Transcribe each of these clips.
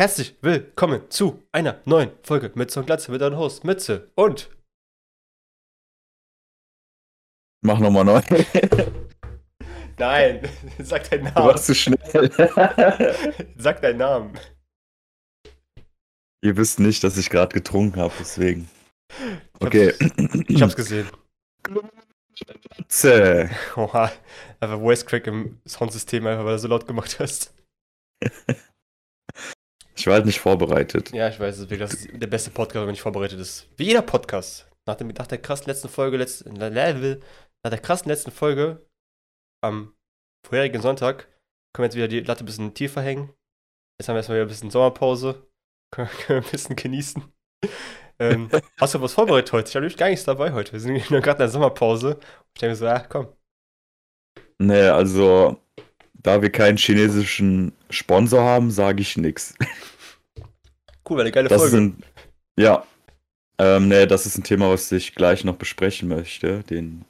herzlich willkommen zu einer neuen Folge Mütze und Glatze mit eurem Host Mütze und. Mach nochmal neu. Nein, sag deinen Du Namen. warst zu schnell. Sag deinen Namen. Ihr wisst nicht, dass ich gerade getrunken habe, deswegen. Okay. Ich hab's gesehen. Glatze. Oha, einfach Voice Crack im Soundsystem, einfach weil du so laut gemacht hast. Ich war halt nicht vorbereitet. Ja, ich weiß, deswegen, das ist der beste Podcast, wenn man nicht vorbereitet ist. Wie jeder Podcast. Nach, dem, nach der krassen letzten Folge, letzt, nach der krassen letzten Folge am vorherigen Sonntag können wir jetzt wieder die Latte ein bisschen tiefer hängen. Jetzt haben wir erstmal wieder ein bisschen Sommerpause. Können können wir ein bisschen genießen. ähm, hast du was vorbereitet heute? Ich habe nämlich gar nichts dabei heute. Wir sind nur gerade in der Sommerpause. Ich denke mir so, ja, komm. Nee, also, da wir keinen chinesischen Sponsor haben, sage ich nix. Cool, war eine geile Das Folge. sind. Ja. Ähm, nee, das ist ein Thema, was ich gleich noch besprechen möchte. Den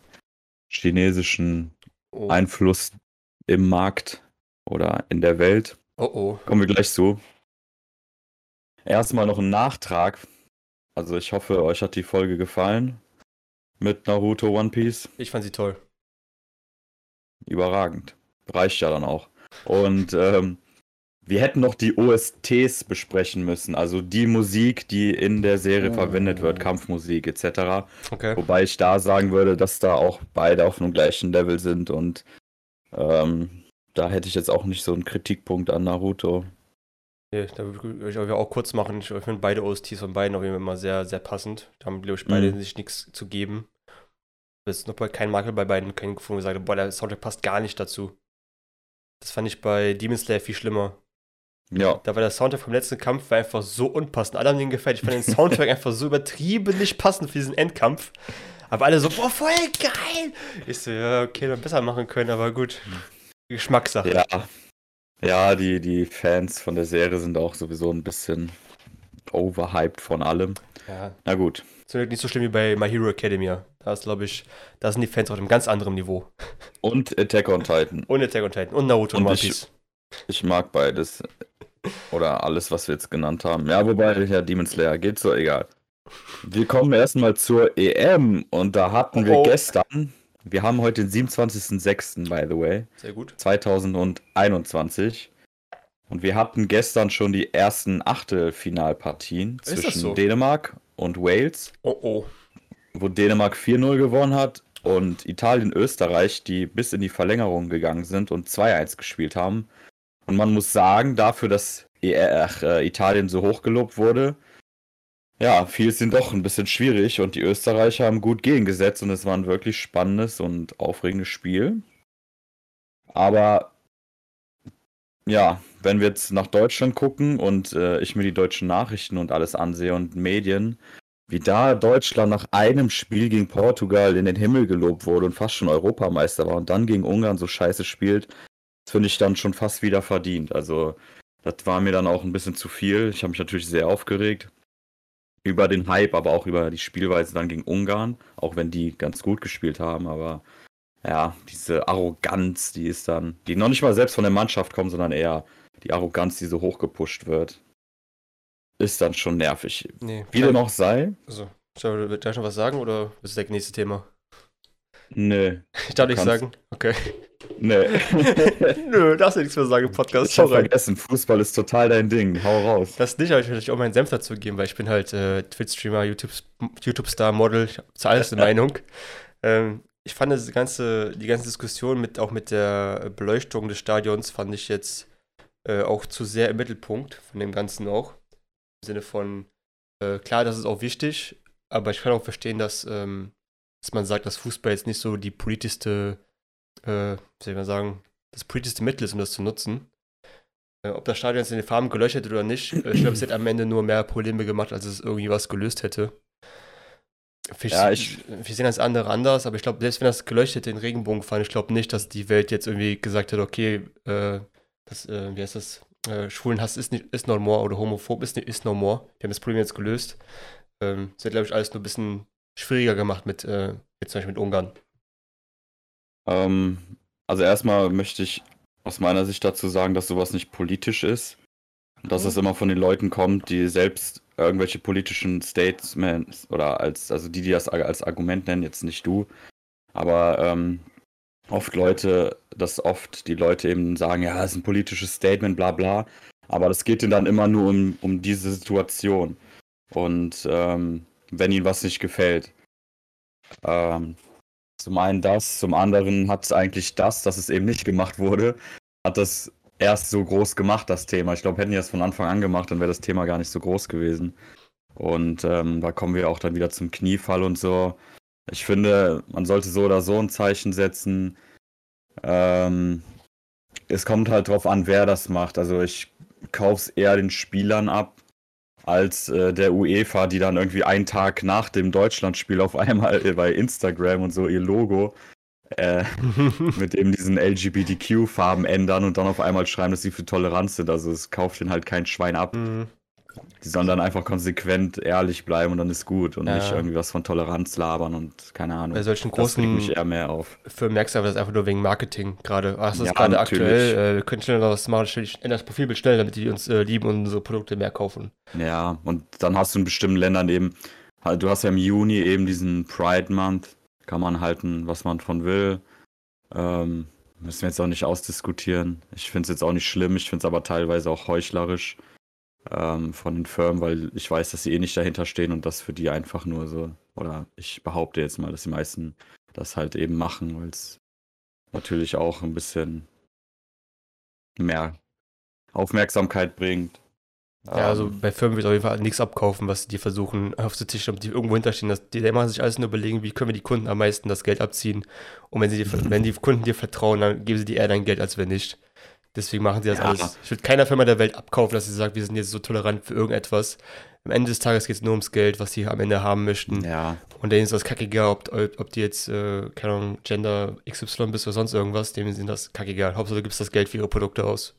chinesischen oh, Einfluss im Markt oder in der Welt. oh, oh. Kommen wir gleich zu. Erstmal noch ein Nachtrag. Also ich hoffe, euch hat die Folge gefallen. Mit Naruto One Piece. Ich fand sie toll. Überragend. Reicht ja dann auch. Und ähm, wir hätten noch die OSTs besprechen müssen. Also die Musik, die in der Serie Oh. verwendet wird, Kampfmusik etc. Okay. Wobei ich da sagen würde, dass da auch beide auf einem gleichen Level sind. Und ähm, da hätte ich jetzt auch nicht so einen Kritikpunkt an Naruto. Nee, da würde ich auch kurz machen. Ich finde beide OSTs von beiden auf jeden Fall immer sehr, sehr passend. Da haben, glaube ich, beide Mhm. sich nichts zu geben. Es ist noch bei kein Makel bei beiden gefunden, wo ich sage, boah, der Soundtrack passt gar nicht dazu. Das fand ich bei Demon Slayer viel schlimmer. Ja, Da war der Soundtrack vom letzten Kampf war einfach so unpassend. Alle haben den gefällt. Ich fand den Soundtrack einfach so übertrieben nicht passend für diesen Endkampf. Aber alle so, boah, voll geil! Ich so, ja, okay, dann besser machen können, aber gut. Geschmackssache. Ja. Ja, die, die Fans von der Serie sind auch sowieso ein bisschen overhyped von allem. ja. Na gut. Zum Glück nicht so schlimm wie bei My Hero Academia. Da ist, glaube ich, da sind die Fans auf einem ganz anderen Niveau. Und Attack on Titan. Und Attack on Titan und Naruto und Und One Piece. Ich mag beides. Oder alles, was wir jetzt genannt haben. Ja, wobei, ja, Demon Slayer geht so, egal. Wir kommen erstmal zur EM und da hatten wir Oh. gestern, wir haben heute den 27.06. by the way, Sehr gut. 2021. Und wir hatten gestern schon die ersten Achtelfinalpartien Ist zwischen so? Dänemark und Wales. Oh oh. wo Dänemark 4-0 gewonnen hat und Italien, Österreich, die bis in die Verlängerung gegangen sind und 2-1 gespielt haben. Und man muss sagen, dafür, dass ER, ach, äh, Italien so hoch gelobt wurde, ja, fiel es ihnen doch ein bisschen schwierig und die Österreicher haben gut gegengesetzt und es war ein wirklich spannendes und aufregendes Spiel. Aber ja, wenn wir jetzt nach Deutschland gucken und äh, ich mir die deutschen Nachrichten und alles ansehe und Medien, wie da Deutschland nach einem Spiel gegen Portugal in den Himmel gelobt wurde und fast schon Europameister war und dann gegen Ungarn so scheiße spielt, finde ich dann schon fast wieder verdient. Also, das war mir dann auch ein bisschen zu viel. Ich habe mich natürlich sehr aufgeregt über den Hype, aber auch über die Spielweise dann gegen Ungarn, auch wenn die ganz gut gespielt haben, aber ja, diese Arroganz, die ist dann, die noch nicht mal selbst von der Mannschaft kommt, sondern eher die Arroganz, die so hochgepusht wird, ist dann schon nervig. Nee. Wie dem auch sei, Also, soll ich da schon was sagen oder ist das das nächste Thema? nö, Ich darf kannst- sagen. Okay. nö. Nö, darfst du nichts mehr sagen im Podcast. Ich hab vergessen, Fußball ist total dein Ding. Hau raus. Das nicht, aber ich will natürlich auch meinen Senf dazu geben, weil ich bin halt äh, Twitch-Streamer, YouTube- YouTube-Star, Model, ich habe zu alles eine Meinung. Ähm, ich fand das ganze, die ganze Diskussion mit auch mit der Beleuchtung des Stadions fand ich jetzt äh, auch zu sehr im Mittelpunkt von dem Ganzen auch. Im Sinne von, äh, klar, das ist auch wichtig, aber ich kann auch verstehen, dass, ähm, dass man sagt, dass Fußball jetzt nicht so die politischste, äh, wie soll ich mal sagen, das politischste Mittel ist, um das zu nutzen. Äh, ob das Stadion jetzt in den Farben geleuchtet oder nicht, äh, ich glaube, es hätte am Ende nur mehr Probleme gemacht, als es irgendwie was gelöst hätte. Wir, Ja, ich- wir sehen das andere anders, aber ich glaube, selbst wenn das geleuchtet in Regenbogen fand, ich glaube nicht, dass die Welt jetzt irgendwie gesagt hat, okay, äh, das, äh, wie heißt das, äh, Schwulenhass ist, nicht, ist no more oder homophob ist, nicht- ist no more. Wir haben das Problem jetzt gelöst. Ähm, das hat, glaube ich, alles nur ein bisschen schwieriger gemacht mit, äh, mit zum Beispiel mit Ungarn. Ähm, also erstmal möchte ich aus meiner Sicht dazu sagen, dass sowas nicht politisch ist. dass es immer von den Leuten kommt, die selbst irgendwelche politischen Statements oder als, also die, die das als Argument nennen, jetzt nicht du, aber ähm, oft Leute, dass oft die Leute eben sagen, ja, es ist ein politisches Statement, bla bla, aber das geht ihnen dann immer nur um, um diese Situation. Und ähm, wenn ihnen was nicht gefällt. Ähm, zum einen das, zum anderen hat es eigentlich das, dass es eben nicht gemacht wurde, hat das erst so groß gemacht, das Thema. Ich glaube, hätten die das von Anfang an gemacht, dann wäre das Thema gar nicht so groß gewesen. Und ähm, da kommen wir auch dann wieder zum Kniefall und so. Ich finde, man sollte so oder so ein Zeichen setzen. Ähm, es kommt halt drauf an, wer das macht. Also ich kaufe es eher den Spielern ab, als äh, der UEFA, die dann irgendwie einen Tag nach dem Deutschlandspiel auf einmal bei Instagram und so ihr Logo äh, mit eben diesen LGBTQ-Farben ändern und dann auf einmal schreiben, dass sie für Toleranz sind. Also es kauft den halt kein Schwein ab. Mhm. Die sollen dann einfach konsequent ehrlich bleiben und dann ist gut und ja. nicht irgendwie was von Toleranz labern und keine Ahnung. Bei solchen großen das mich eher mehr auf. Firmen merkst du aber das einfach nur wegen Marketing gerade. Ach, das ja, ist gerade aktuell. Äh, wir können schneller was machen, stell das Profil schnell, damit die uns äh, lieben und unsere Produkte mehr kaufen. Ja, und dann hast du in bestimmten Ländern eben, halt, du hast ja im Juni eben diesen Pride Month, kann man halten, was man von will. Ähm, müssen wir jetzt auch nicht ausdiskutieren. Ich finde es jetzt auch nicht schlimm, ich finde es aber teilweise auch heuchlerisch ähm, von den Firmen, weil ich weiß, dass sie eh nicht dahinter stehen und das für die einfach nur so, oder ich behaupte jetzt mal, dass die meisten das halt eben machen, weil es natürlich auch ein bisschen mehr Aufmerksamkeit bringt. Ja, also ähm. bei Firmen wird auf jeden Fall nichts abkaufen, was die versuchen aufzutischen, ob die irgendwo hinterstehen. Das, die, die machen sich alles nur überlegen, wie können wir die Kunden am meisten das Geld abziehen. Und wenn, sie dir, wenn die Kunden dir vertrauen, dann geben sie dir eher dein Geld, als wenn nicht. Deswegen machen sie das ja. alles. Ich würde keiner Firma der Welt abkaufen, dass sie sagt, wir sind jetzt so tolerant für irgendetwas. Am Ende des Tages geht es nur ums Geld, was sie am Ende haben möchten. Ja. Und denen ist das kackegal, ob, ob die jetzt, äh, keine Ahnung, Gender XY bist oder sonst irgendwas, denen sind das kackegal. Hauptsache du gibst das Geld für ihre Produkte aus.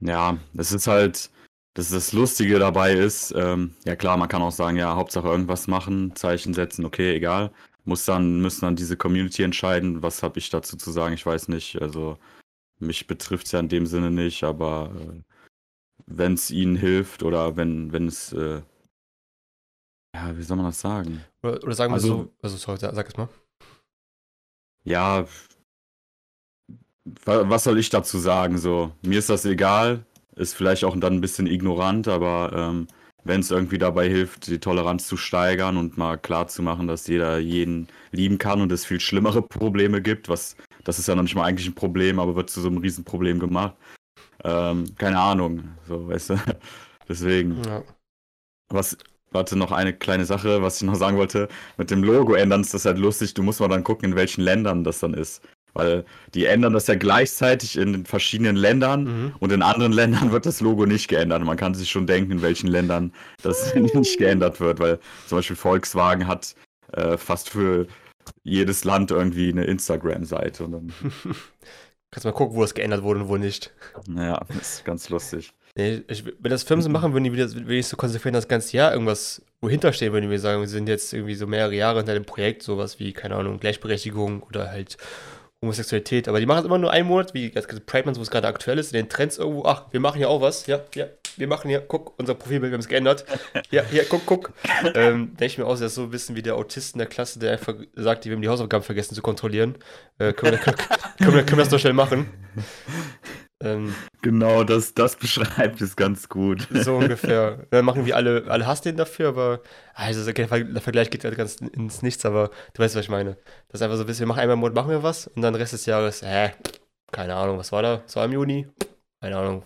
Ja, das ist halt, das, ist das Lustige dabei ist, ähm, ja klar, man kann auch sagen, ja, Hauptsache irgendwas machen, Zeichen setzen, okay, egal. Muss dann, müssen dann diese Community entscheiden, was habe ich dazu zu sagen, ich weiß nicht. Also mich betrifft es ja in dem Sinne nicht, aber äh, wenn es ihnen hilft oder wenn, wenn es, äh, ja, wie soll man das sagen? Oder, oder sagen wir also, so, also sorry, sag es mal. Ja, was soll ich dazu sagen? So, mir ist das egal, ist vielleicht auch dann ein bisschen ignorant, aber ähm, wenn es irgendwie dabei hilft, die Toleranz zu steigern und mal klar zu machen, dass jeder jeden lieben kann und es viel schlimmere Probleme gibt, was das ist ja noch nicht mal eigentlich ein Problem, aber wird zu so einem Riesenproblem gemacht. Ähm, keine Ahnung, so, weißt du. Deswegen. Ja. Was, warte, noch eine kleine Sache, was ich noch sagen wollte. Mit dem Logo ändern ist das halt lustig. Du musst mal dann gucken, in welchen Ländern das dann ist. Weil die ändern das ja gleichzeitig in den verschiedenen Ländern mhm. und in anderen Ländern wird das Logo nicht geändert. Man kann sich schon denken, in welchen Ländern das nicht geändert wird, weil zum Beispiel Volkswagen hat äh, fast für jedes Land irgendwie eine Instagram-Seite. Und dann Kannst mal gucken, wo es geändert wurde und wo nicht. Ja, das ist ganz lustig. Nee, ich, wenn das Firmen so machen, würden die wieder wenn so konsequent das ganze Jahr irgendwas wohinter stehen, würden die mir sagen, wir sind jetzt irgendwie so mehrere Jahre hinter dem Projekt, sowas wie, keine Ahnung, Gleichberechtigung oder halt Homosexualität. Aber die machen es immer nur einen Monat, wie das Pride Month, wo es gerade aktuell ist, in den Trends irgendwo, ach, wir machen ja auch was, ja, ja, wir machen hier, guck, unser Profilbild, wir haben es geändert. Ja, hier, guck, guck. ähm, denke ich mir aus, das ist so ein bisschen wie der Autist in der Klasse, der einfach sagt, wir haben die Hausaufgaben vergessen zu kontrollieren. Äh, können, wir, können, können, wir, können wir das doch schnell machen? Ähm, genau, das, das beschreibt es ganz gut. So ungefähr. Dann machen wir alle, alle Hass den dafür, aber also der Vergleich geht halt ganz ins Nichts, aber du weißt, was ich meine. Das ist einfach so wir machen einmal im Monat, machen wir was und dann Rest des Jahres, hä, keine Ahnung, was war da? Das war im Juni? Keine Ahnung.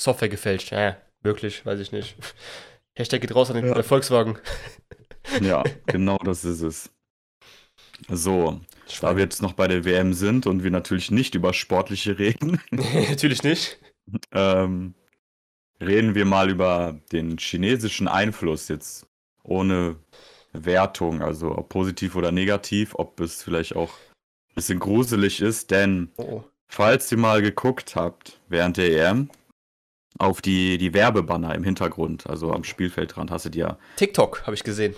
Software gefälscht, hä, wirklich, weiß ich nicht. Hashtag geht raus an den ja. Volkswagen. Ja, genau das ist es. So, da wir jetzt noch bei der WM sind und wir natürlich nicht über sportliche reden. natürlich nicht. Ähm, reden wir mal über den chinesischen Einfluss jetzt ohne Wertung, also ob positiv oder negativ, ob es vielleicht auch ein bisschen gruselig ist, denn oh. falls ihr mal geguckt habt während der EM auf die, die Werbebanner im Hintergrund, also am Spielfeldrand, hast du ja. TikTok habe ich gesehen.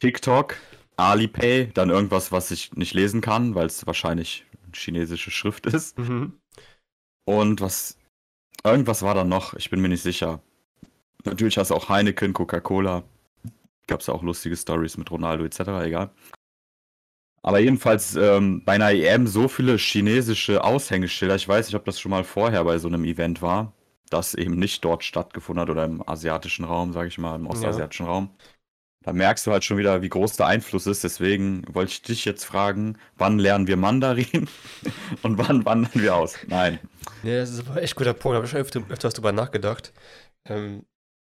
TikTok, Alipay, dann irgendwas, was ich nicht lesen kann, weil es wahrscheinlich chinesische Schrift ist. Mhm. Und was irgendwas war da noch, ich bin mir nicht sicher. Natürlich hast du auch Heineken, Coca-Cola. Gab es auch lustige Stories mit Ronaldo etc., egal. Aber jedenfalls ähm, bei einer EM so viele chinesische Aushängeschilder. Ich weiß nicht, ob das schon mal vorher bei so einem Event war, das eben nicht dort stattgefunden hat oder im asiatischen Raum, sage ich mal, im ostasiatischen ja. Raum. Da merkst du halt schon wieder, wie groß der Einfluss ist. Deswegen wollte ich dich jetzt fragen, wann lernen wir Mandarin und wann wandern wir aus? Nein. Ja, das ist aber echt guter Punkt. Da habe ich schon öfter, öfters drüber nachgedacht. Ähm,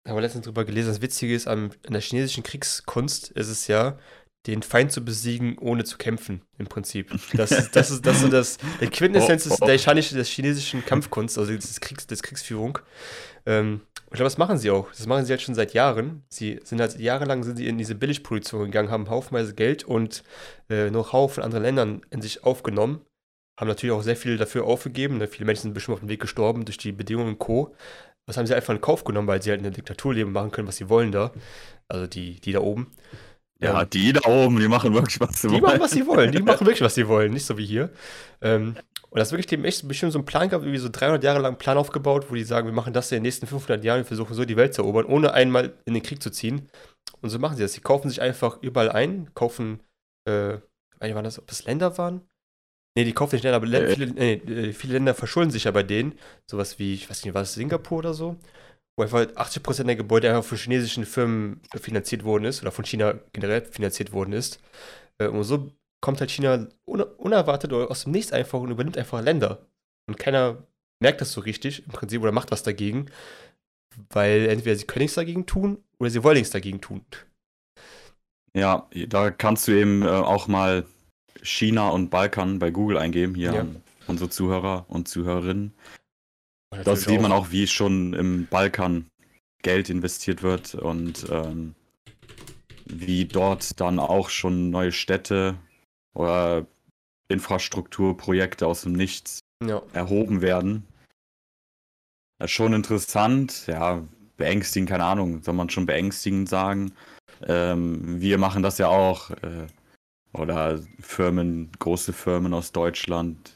haben wir letztens drüber gelesen. Das Witzige ist, an, in der chinesischen Kriegskunst ist es ja, den Feind zu besiegen, ohne zu kämpfen, im Prinzip. Das ist, das ist, das ist das, der Quintessenz oh, oh. der, chinesischen, der chinesischen Kampfkunst, also des Kriegs, des Kriegsführung. Ähm, ich glaube, das machen sie auch. Das machen sie halt schon seit Jahren. Sie sind halt jahrelang sind sie in diese Billigproduktion gegangen, haben haufenweise Geld und äh, Know-how von anderen Ländern in sich aufgenommen. Haben natürlich auch sehr viel dafür aufgegeben. Ne? Viele Menschen sind bestimmt auf dem Weg gestorben durch die Bedingungen und Co. Was haben sie einfach in Kauf genommen, weil sie halt in der Diktatur leben, machen können, was sie wollen da. Also die, die da oben. Ja, ähm, die da oben, die machen wirklich, was sie die wollen. Die machen, was sie wollen. Die machen wirklich, was sie wollen. Nicht so wie hier. Ähm, und das ist wirklich dem echt bestimmt so ein Plan gehabt, wie so 300 Jahre lang einen Plan aufgebaut, wo die sagen, wir machen das in den nächsten 500 Jahren, wir versuchen so die Welt zu erobern, ohne einmal in den Krieg zu ziehen. Und so machen sie das. Sie kaufen sich einfach überall ein, kaufen, äh, wie war das, ob das Länder waren? Nee, die kaufen nicht Länder, aber äh. viele, nee, äh, viele Länder verschulden sich ja bei denen. Sowas wie, ich weiß nicht, war das Singapur oder so? Wo einfach 80% der Gebäude einfach von chinesischen Firmen finanziert worden ist oder von China generell finanziert worden ist. Äh, und so kommt halt China unerwartet oder aus dem Nichts einfach und übernimmt einfach Länder. Und keiner merkt das so richtig im Prinzip oder macht was dagegen, weil entweder sie können nichts dagegen tun oder sie wollen nichts dagegen tun. Ja, da kannst du eben äh, auch mal China und Balkan bei Google eingeben, hier ja. an unsere Zuhörer und Zuhörerinnen. Da sieht man auch, wie schon im Balkan Geld investiert wird und ähm, wie dort dann auch schon neue Städte oder Infrastrukturprojekte aus dem Nichts ja. erhoben werden. Das ist schon interessant, ja, beängstigend, keine Ahnung, soll man schon beängstigend sagen. Ähm, wir machen das ja auch. Äh, oder Firmen, große Firmen aus Deutschland,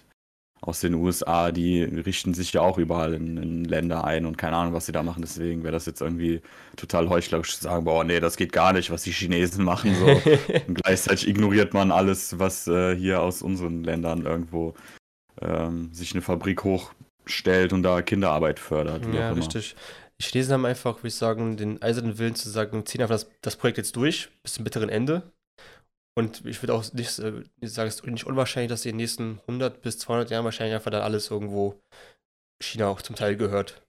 aus den USA, die richten sich ja auch überall in, in, Länder ein und keine Ahnung, was sie da machen. Deswegen wäre das jetzt irgendwie total heuchlerisch zu sagen, boah, nee, das geht gar nicht, was die Chinesen machen. So. und gleichzeitig ignoriert man alles, was äh, hier aus unseren Ländern irgendwo ähm, sich eine Fabrik hochstellt und da Kinderarbeit fördert. Ja, richtig. Die Chinesen haben einfach, würde ich sagen, den eisernen Willen zu sagen, ziehen einfach das, das Projekt jetzt durch, bis zum bitteren Ende. Und ich würde auch nicht, äh, sagen, es ist nicht unwahrscheinlich, dass in den nächsten 100 bis 200 Jahren wahrscheinlich einfach dann alles irgendwo China auch zum Teil gehört.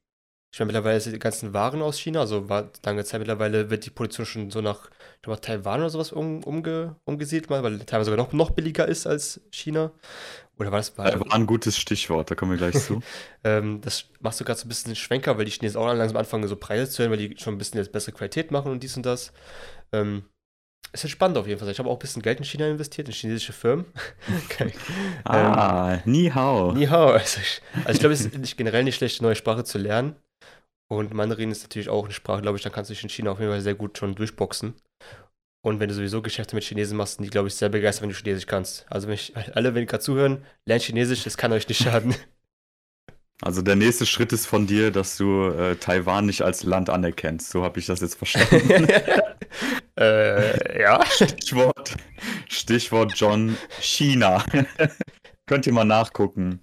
Ich meine, mittlerweile sind die ganzen Waren aus China, also war lange Zeit mittlerweile wird die Produktion schon so nach, ich glaube, Taiwan oder sowas um, umge, umgesiedelt mal, weil Taiwan sogar noch, noch billiger ist als China. Oder war das? War, war ein gutes Stichwort, da kommen wir gleich zu. ähm, das machst du gerade so ein bisschen Schwenker, weil die Chinesen auch langsam anfangen, so Preise zu hören, weil die schon ein bisschen jetzt bessere Qualität machen und dies und das. Ähm, es ist spannend auf jeden Fall. Ich habe auch ein bisschen Geld in China investiert, in chinesische Firmen. okay. Ah, ähm, Ni Hao. Ni Hao. Also ich, also ich glaube, es ist generell nicht schlecht, eine neue Sprache zu lernen. Und Mandarin ist natürlich auch eine Sprache, glaube ich, dann kannst du dich in China auf jeden Fall sehr gut schon durchboxen. Und wenn du sowieso Geschäfte mit Chinesen machst, sind die, glaube ich, sehr begeistert, wenn du Chinesisch kannst. Also wenn ich, alle, wenn ihr gerade zuhören, lernt Chinesisch, das kann euch nicht schaden. Also der nächste Schritt ist von dir, dass du äh, Taiwan nicht als Land anerkennst. So habe ich das jetzt verstanden. Äh, ja. Stichwort, Stichwort John China. Könnt ihr mal nachgucken.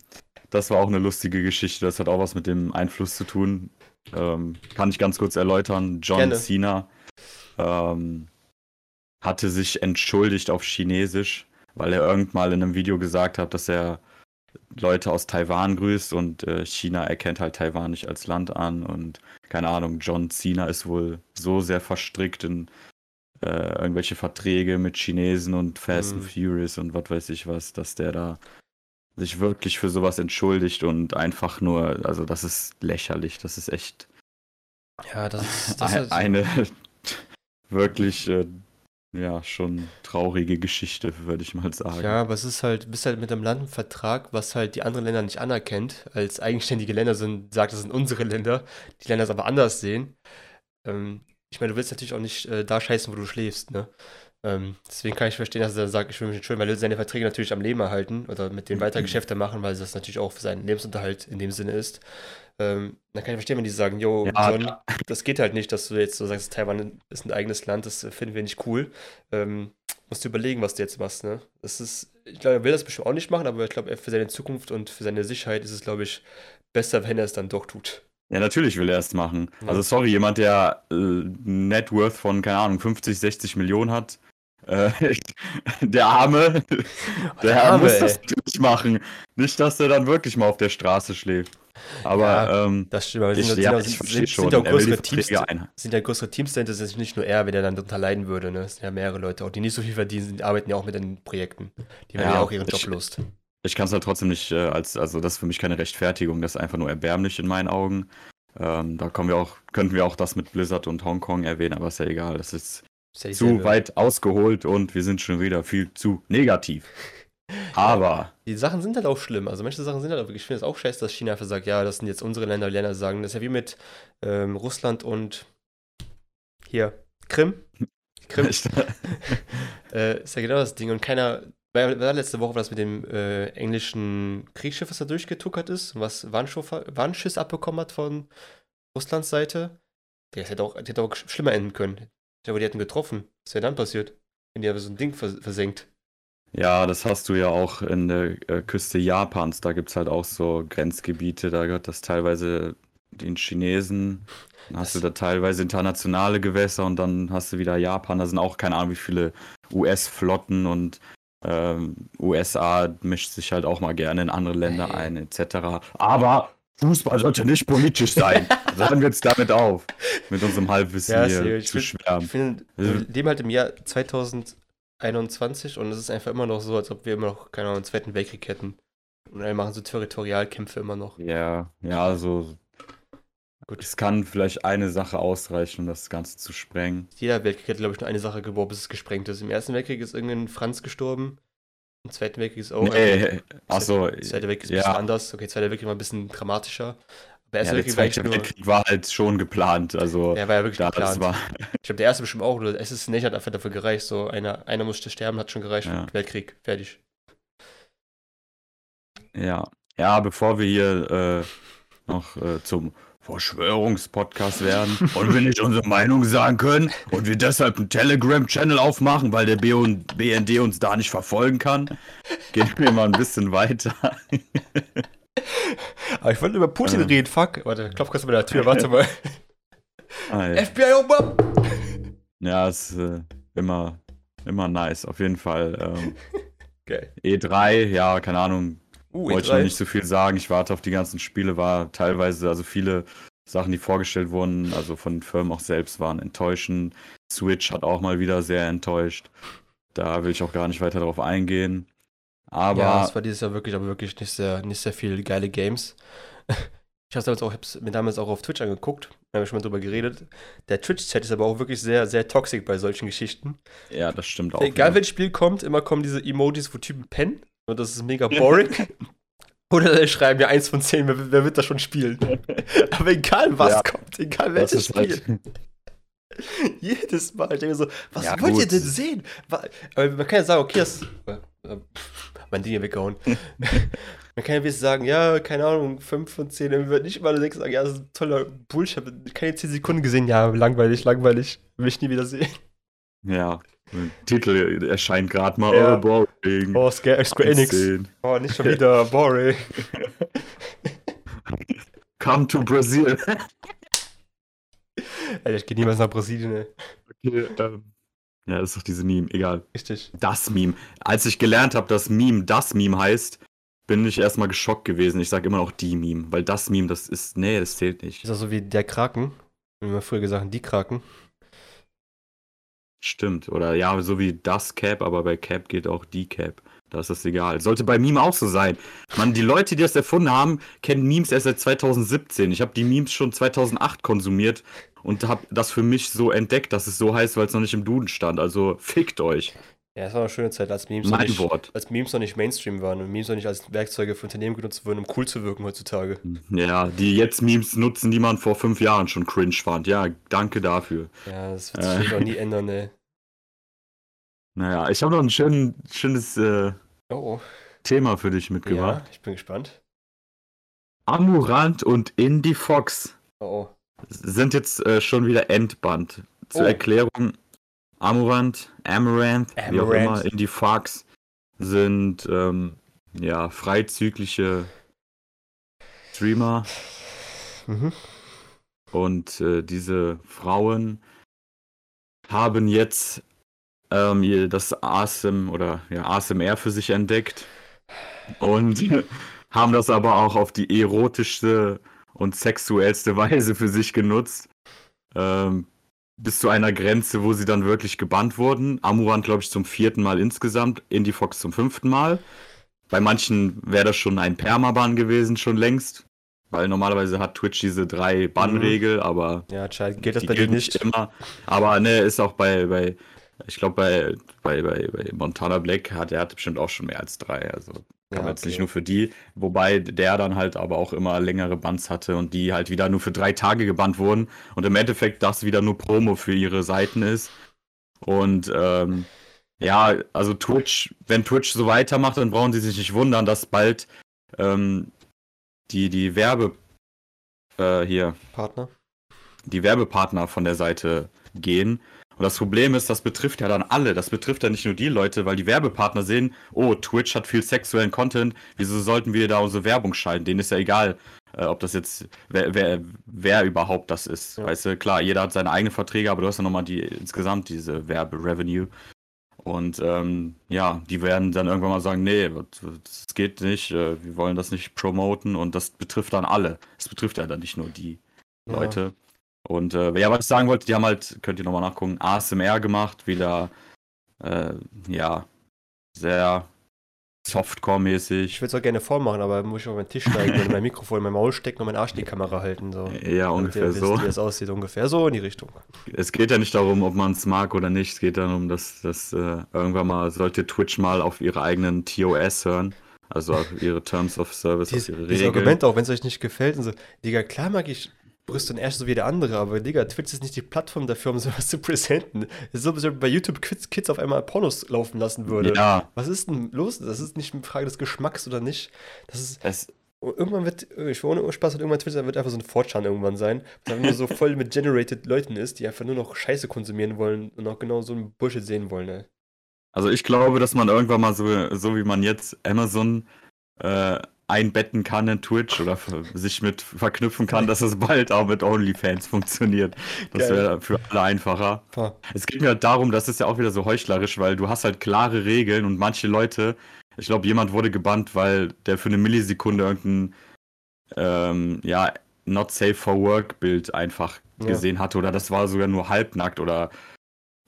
Das war auch eine lustige Geschichte. Das hat auch was mit dem Einfluss zu tun. Ähm, kann ich ganz kurz erläutern. John Gerne. Cena ähm, hatte sich entschuldigt auf Chinesisch, weil er irgendwann mal in einem Video gesagt hat, dass er Leute aus Taiwan grüßt und äh, China erkennt halt Taiwan nicht als Land an und keine Ahnung, John Cena ist wohl so sehr verstrickt in äh, irgendwelche Verträge mit Chinesen und Fast mhm. and Furious und was weiß ich was, dass der da sich wirklich für sowas entschuldigt und einfach nur, also das ist lächerlich, das ist echt ja, das ist, das ist eine wirklich äh, ja, schon traurige Geschichte, würde ich mal sagen. Ja, aber es ist halt, bist halt mit einem Land im Vertrag, was halt die anderen Länder nicht anerkennt, als eigenständige Länder sind, sagt, das sind unsere Länder, die Länder es aber anders sehen. Ähm, ich meine, du willst natürlich auch nicht äh, da scheißen, wo du schläfst, ne? Ähm, deswegen kann ich verstehen, dass er sagt, ich will mich entschuldigen, weil er seine Verträge natürlich am Leben erhalten oder mit denen weiter. Geschäfte machen, weil das natürlich auch für seinen Lebensunterhalt in dem Sinne ist. Ähm, dann kann ich verstehen, wenn die sagen, yo, Ja, John, das geht halt nicht, dass du jetzt so sagst, Taiwan ist ein eigenes Land, das finden wir nicht cool. Ähm, musst du überlegen, was du jetzt machst, ne? Das ist, ich glaube, er will das bestimmt auch nicht machen, aber ich glaube, für seine Zukunft und für seine Sicherheit ist es, glaube ich, besser, wenn er es dann doch tut. Ja, natürlich will er es machen. Ja. Also sorry, jemand, der äh, Net Worth von, keine Ahnung, 50, 60 Millionen hat, äh, der Arme, der, Arme, muss ey. das natürlich machen. Nicht, dass er dann wirklich mal auf der Straße schläft. Aber Ja, ähm, Das stimmt, aber es ich, sind, ja, sind, sind, sind, schon. sind er größere Teams, sind ja größere Teams dahinter, es ist nicht nur er, wenn er dann darunter leiden würde, ne? Es sind ja mehrere Leute, auch die nicht so viel verdienen, sind, arbeiten ja auch mit den Projekten. Die werden Ja, ja auch ihren ich- Job lust. Ich kann es halt trotzdem nicht äh, als, also das ist für mich keine Rechtfertigung, das ist einfach nur erbärmlich in meinen Augen. Ähm, da kommen wir auch, könnten wir auch das mit Blizzard und Hongkong erwähnen, aber ist ja egal. Das ist zu weit ausgeholt und wir sind schon wieder viel zu negativ. Aber Die Sachen sind halt auch schlimm. Also manche Sachen sind halt auch wirklich, ich finde es auch scheiße, dass China einfach sagt, ja, das sind jetzt unsere Länder, die Länder sagen, das ist ja wie mit ähm, Russland und hier, Krim. Krim. Äh, ist ja genau das Ding. Und keiner. War, war letzte Woche was mit dem äh, englischen Kriegsschiff, was da durchgetuckert ist, und was Warnschuss, Warnschiss abbekommen hat von Russlands Seite? Das hätte auch, das hätte auch sch- schlimmer enden können. Ich glaube, die hätten getroffen. Was wäre dann passiert? Wenn die aber so ein Ding vers versenkt. Ja, das hast du ja auch in der äh, Küste Japans. Da gibt es halt auch so Grenzgebiete, da gehört das teilweise den Chinesen. Dann hast Das- du da teilweise internationale Gewässer und dann hast du wieder Japan. Da sind auch keine Ahnung, wie viele US-Flotten und ähm, USA mischt sich halt auch mal gerne in andere Länder Ey. ein, etc. Aber Fußball sollte nicht politisch sein. Hören wir jetzt damit auf, mit unserem Halbwissen Ja, hier seriös. zu Ich schwärmen. Ich finde, wir leben halt im Jahr 2021 und es ist einfach immer noch so, als ob wir immer noch, keine Ahnung, einen Zweiten Weltkrieg hätten. Und dann machen so Territorialkämpfe immer noch. Ja, ja, also Gut. es kann vielleicht eine Sache ausreichen, um das Ganze zu sprengen. Jeder Weltkrieg hat, glaube ich, nur eine Sache geworben, bis es gesprengt ist. Im Ersten Weltkrieg ist irgendein Franz gestorben. Im Zweiten Weltkrieg ist auch. nee, achso, Der Zweite Weltkrieg ist ein ja. bisschen anders. Okay, Zweiter Weltkrieg war ein bisschen dramatischer. Der ja, Erste der Weltkrieg war Zweite. Weltkrieg war halt schon geplant, also Der war ja wirklich da, geplant. war, Ich glaube, der erste bestimmt auch. Nur es ist nicht, hat einfach dafür gereicht. So, einer, einer musste sterben, hat schon gereicht. Ja. Weltkrieg, fertig. ja. Ja, bevor wir hier äh, noch äh, zum Verschwörungspodcast werden und wir nicht unsere Meinung sagen können und wir deshalb einen Telegram-Channel aufmachen, weil der BN BND uns da nicht verfolgen kann, gehen wir mal ein bisschen weiter. Aber ich wollte über Putin Ähm. reden, fuck. Warte, klopf kurz bei der Tür, warte mal. Ah, ja. FBI Ober! Ja, ist äh, immer, immer nice, auf jeden Fall. Ähm, Geil. E3, ja, keine Ahnung, Uh, wollte ich noch nicht so viel sagen. Ich warte auf die ganzen Spiele, war teilweise, also viele Sachen, die vorgestellt wurden, also von den Firmen auch selbst, waren enttäuschend. Switch hat auch mal wieder sehr enttäuscht. Da will ich auch gar nicht weiter drauf eingehen. Aber ja, es war dieses Jahr wirklich, aber wirklich nicht sehr, nicht sehr viele geile Games. Ich habe auch, hab's mir damals auch auf Twitch angeguckt, da haben wir schon mal drüber geredet. Der Twitch-Chat ist aber auch wirklich sehr, sehr toxisch bei solchen Geschichten. ja, das stimmt auch. Egal wieder. welches Spiel kommt, immer kommen diese Emojis, wo Typen pennen. Und das ist mega boring. Oder die schreiben ja eins von zehn, wer, wer wird das schon spielen? aber egal was Ja. kommt, egal welches halt, Spiel. Jedes Mal. Ich denke mir so, was Ja, wollt ihr gut. denn sehen? Aber man kann ja sagen, okay, das. Äh, mein Ding hier weggehauen. man kann ja wirklich sagen, ja, keine Ahnung, 5 von 10. Dann wird nicht immer sechs sagen, ja, das ist ein toller Bullshit. Ich habe keine 10 Sekunden gesehen. Ja, langweilig, langweilig. Will ich nie wieder sehen. ja, Titel erscheint gerade mal. Ja. Oh, boring. Oh, Square, Enix. 10. Oh, nicht schon wieder. Boring. Come to Brazil. Alter, ich gehe niemals nach Brasilien, ey. okay, ähm, ja, das ist doch diese Meme, egal. Richtig. Das Meme. Als ich gelernt habe, dass Meme das Meme heißt, bin ich erstmal geschockt gewesen. Ich sage immer noch die Meme, weil das Meme, das ist, nee, das zählt nicht. Ist auch so wie der Kraken. Wie wir früher gesagt haben, die Kraken. Stimmt. Oder ja, so wie das Cap, aber bei Cap geht auch die Cap. Da ist das egal. Sollte bei Meme auch so sein. Man, die Leute, die das erfunden haben, kennen Memes erst seit 2017. Ich habe die Memes schon 2008 konsumiert und habe das für mich so entdeckt, dass es so heißt, weil es noch nicht im Duden stand. Also fickt euch. Ja, es war eine schöne Zeit, als Memes, noch Mein nicht, Wort. als Memes noch nicht Mainstream waren und Memes noch nicht als Werkzeuge für Unternehmen genutzt wurden, um cool zu wirken heutzutage. Ja, die jetzt Memes nutzen, die man vor fünf Jahren schon cringe fand. Ja, danke dafür. Ja, das wird sich Äh. auch nie ändern, ey. Naja, ich habe noch ein schön, schönes äh, Oh, oh. Thema für dich mitgebracht. Ja, ich bin gespannt. Amurant und Indie Fox Oh, sind jetzt äh, schon wieder Endband. Zur Oh. Erklärung, Amurant, Amaranth, wie auch Amaranth. immer, Indie Fox sind ähm, ja freizügliche Streamer oh. Mhm. und äh, diese Frauen haben jetzt ähm, das ASM oder ja, ASMR für sich entdeckt und haben das aber auch auf die erotischste und sexuellste Weise für sich genutzt. Ähm, bis zu einer Grenze, wo sie dann wirklich gebannt wurden. Amuran, glaube ich, zum vierten Mal insgesamt, Indie Fox zum fünften Mal. Bei manchen wäre das schon ein Permaban gewesen, schon längst. Weil normalerweise hat Twitch diese drei Bannregel, aber Ja, Child, gilt das bei dir nicht? immer. Aber ne, ist auch bei, bei ich glaube, bei, bei, bei, bei Montana Black hat er hat bestimmt auch schon mehr als drei. Also kann man Ja, jetzt okay. nicht nur für die. Wobei der dann halt aber auch immer längere Bands hatte und die halt wieder nur für drei Tage gebannt wurden. Und im Endeffekt das wieder nur Promo für ihre Seiten ist. Und ähm, ja, also Twitch, wenn Twitch so weitermacht, dann brauchen sie sich nicht wundern, dass bald ähm, die, die Werbe äh, hier Partner? die Werbepartner von der Seite gehen. Und das Problem ist, das betrifft ja dann alle. Das betrifft ja nicht nur die Leute, weil die Werbepartner sehen, oh, Twitch hat viel sexuellen Content, wieso sollten wir da unsere Werbung schalten? Denen ist ja egal, äh, ob das jetzt, wer, wer, wer überhaupt das ist. Ja. Weißt du, klar, jeder hat seine eigenen Verträge, aber du hast ja nochmal die, insgesamt diese Werberevenue. Und ähm, ja, die werden dann irgendwann mal sagen, nee, das geht nicht, äh, wir wollen das nicht promoten und das betrifft dann alle. Es betrifft ja dann nicht nur die Ja. Leute. Und äh, ja, was ich sagen wollte, die haben halt, könnt ihr nochmal nachgucken, ASMR gemacht, wieder, äh, ja, sehr Softcore-mäßig. Ich würde es auch gerne vormachen, aber muss ich auf meinen Tisch steigen und mein Mikrofon in mein Maul stecken und meinen Arsch in die Kamera halten. So. Ja, Damit ungefähr wisst, so. Wie es aussieht, ungefähr so in die Richtung. Es geht ja nicht darum, ob man es mag oder nicht. Es geht darum, dass, dass äh, irgendwann mal sollte Twitch mal auf ihre eigenen TOS hören. Also auf ihre Terms of Service, Dies, auf ihre dieses Regeln. Argument auch, wenn es euch nicht gefällt und so, Digga, klar mag ich Brüste und Ärsche so wie der andere, aber Digga, Twitch ist nicht die Plattform dafür, um sowas zu präsenten. Es ist so, als ob bei YouTube Kids, Kids auf einmal Pornos laufen lassen würde. Ja, Was ist denn los? Das ist nicht eine Frage des Geschmacks oder nicht. Das ist, es, irgendwann wird, ich will ohne Spaß, hat irgendwann Twitter wird einfach so ein Fortran irgendwann sein, was einfach nur so voll mit generated Leuten ist, die einfach nur noch Scheiße konsumieren wollen und auch genau so ein Bullshit sehen wollen, ey. Also ich glaube, dass man irgendwann mal so, so wie man jetzt Amazon äh, einbetten kann in Twitch oder sich mit verknüpfen kann, dass es bald auch mit OnlyFans funktioniert. Das wäre für alle einfacher. Es geht mir halt darum, das ist ja auch wieder so heuchlerisch, weil du hast halt klare Regeln und manche Leute, ich glaube, jemand wurde gebannt, weil der für eine Millisekunde irgendein ähm, ja, not safe for work Bild einfach Ja. gesehen hatte oder das war sogar nur halbnackt oder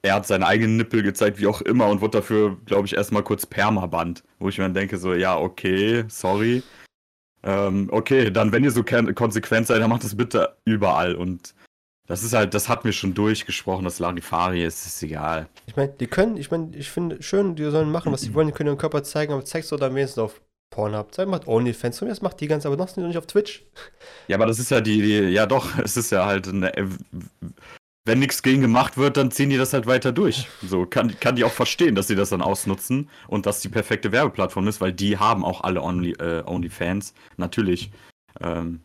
er hat seinen eigenen Nippel gezeigt, wie auch immer, und wurde dafür, glaube ich, erstmal kurz Permaband. Wo ich mir dann denke, so, ja, okay, sorry. Ähm, okay, dann, wenn ihr so konsequent seid, dann macht das bitte überall. Und das ist halt, das hat mir schon durchgesprochen, das Larifari ist, ist egal. Ich meine, die können, ich meine, ich finde schön, die sollen machen, was sie wollen, die können ihren Körper zeigen, aber zeigst du dann wenigstens auf Pornhub. Zeig mal OnlyFans, das macht die ganz, aber du nicht auf Twitch. Ja, aber das ist ja die, die ja doch, es ist ja halt, eine, wenn nichts gegen gemacht wird, dann ziehen die das halt weiter durch. So, kann, kann die auch verstehen, dass sie das dann ausnutzen und dass die perfekte Werbeplattform ist, weil die haben auch alle Only, äh, OnlyFans, natürlich. Ähm,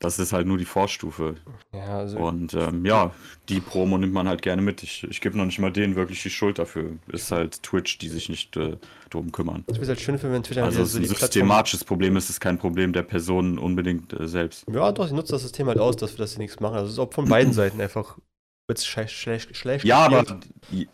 das ist halt nur die Vorstufe. Ja, also. Und ähm, ja, die Promo nimmt man halt gerne mit. Ich, ich gebe noch nicht mal denen wirklich die Schuld dafür. Ist halt Twitch, die sich nicht äh, drum kümmern. Ich würde halt schön finden, wenn Twitter Also es ist ein systematisches Problem, es ist kein Problem der Person unbedingt äh, selbst. Ja, doch, sie nutzt das System halt aus, dass wir das sie nichts machen. Also es ist auch von beiden Seiten einfach wird's schlecht, schlecht, schlecht. Ja, aber